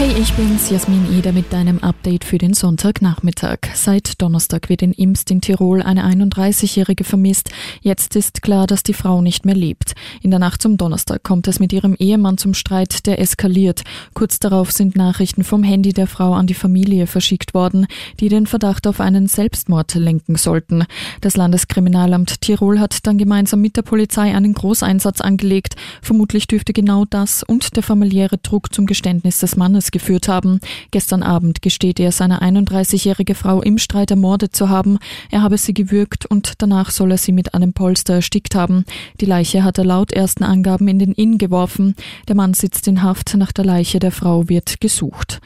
Hey, ich bin's, Jasmin Eder mit deinem Update für den Sonntagnachmittag. Seit Donnerstag wird in Imst in Tirol eine 31-Jährige vermisst. Jetzt ist klar, dass die Frau nicht mehr lebt. In der Nacht zum Donnerstag kommt es mit ihrem Ehemann zum Streit, der eskaliert. Kurz darauf sind Nachrichten vom Handy der Frau an die Familie verschickt worden, die den Verdacht auf einen Selbstmord lenken sollten. Das Landeskriminalamt Tirol hat dann gemeinsam mit der Polizei einen Großeinsatz angelegt. Vermutlich dürfte genau das und der familiäre Druck zum Geständnis des Mannes geführt haben. Gestern Abend gesteht er, seine 31-jährige Frau im Streit ermordet zu haben. Er habe sie gewürgt und danach soll er sie mit einem Polster erstickt haben. Die Leiche hat er laut ersten Angaben in den Inn geworfen. Der Mann sitzt in Haft. Nach der Leiche der Frau wird gesucht.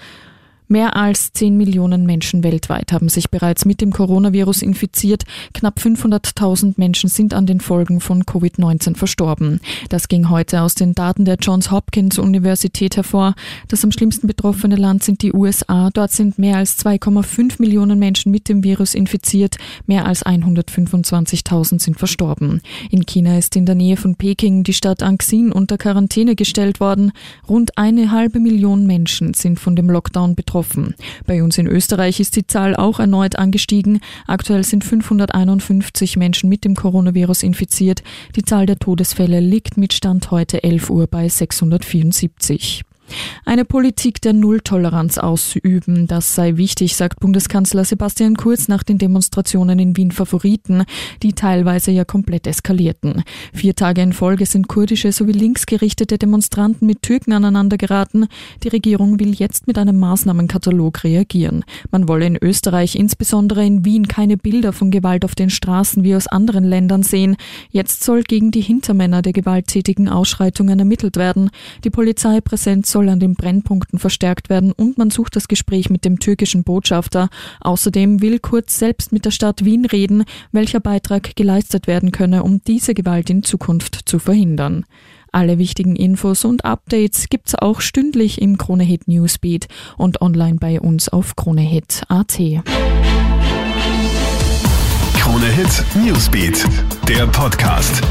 Mehr als 10 Millionen Menschen weltweit haben sich bereits mit dem Coronavirus infiziert. Knapp 500.000 Menschen sind an den Folgen von Covid-19 verstorben. Das ging heute aus den Daten der Johns Hopkins Universität hervor. Das am schlimmsten betroffene Land sind die USA. Dort sind mehr als 2,5 Millionen Menschen mit dem Virus infiziert. Mehr als 125.000 sind verstorben. In China ist in der Nähe von Peking die Stadt Anxin unter Quarantäne gestellt worden. Rund eine halbe Million Menschen sind von dem Lockdown betroffen betroffen. Bei uns in Österreich ist die Zahl auch erneut angestiegen. Aktuell sind 551 Menschen mit dem Coronavirus infiziert. Die Zahl der Todesfälle liegt mit Stand heute 11 Uhr bei 674. Eine Politik der Nulltoleranz auszuüben, das sei wichtig, sagt Bundeskanzler Sebastian Kurz nach den Demonstrationen in Wien Favoriten, die teilweise ja komplett eskalierten. Vier Tage in Folge sind kurdische sowie linksgerichtete Demonstranten mit Türken aneinandergeraten. Die Regierung will jetzt mit einem Maßnahmenkatalog reagieren. Man wolle in Österreich, insbesondere in Wien, keine Bilder von Gewalt auf den Straßen wie aus anderen Ländern sehen. Jetzt soll gegen die Hintermänner der gewalttätigen Ausschreitungen ermittelt werden. Die Polizeipräsenz soll an den Brennpunkten verstärkt werden und man sucht das Gespräch mit dem türkischen Botschafter. Außerdem will Kurz selbst mit der Stadt Wien reden, welcher Beitrag geleistet werden könne, um diese Gewalt in Zukunft zu verhindern. Alle wichtigen Infos und Updates gibt's auch stündlich im Kronehit Newsbeat und online bei uns auf kronehit.at. Kronehit Newsbeat, der Podcast.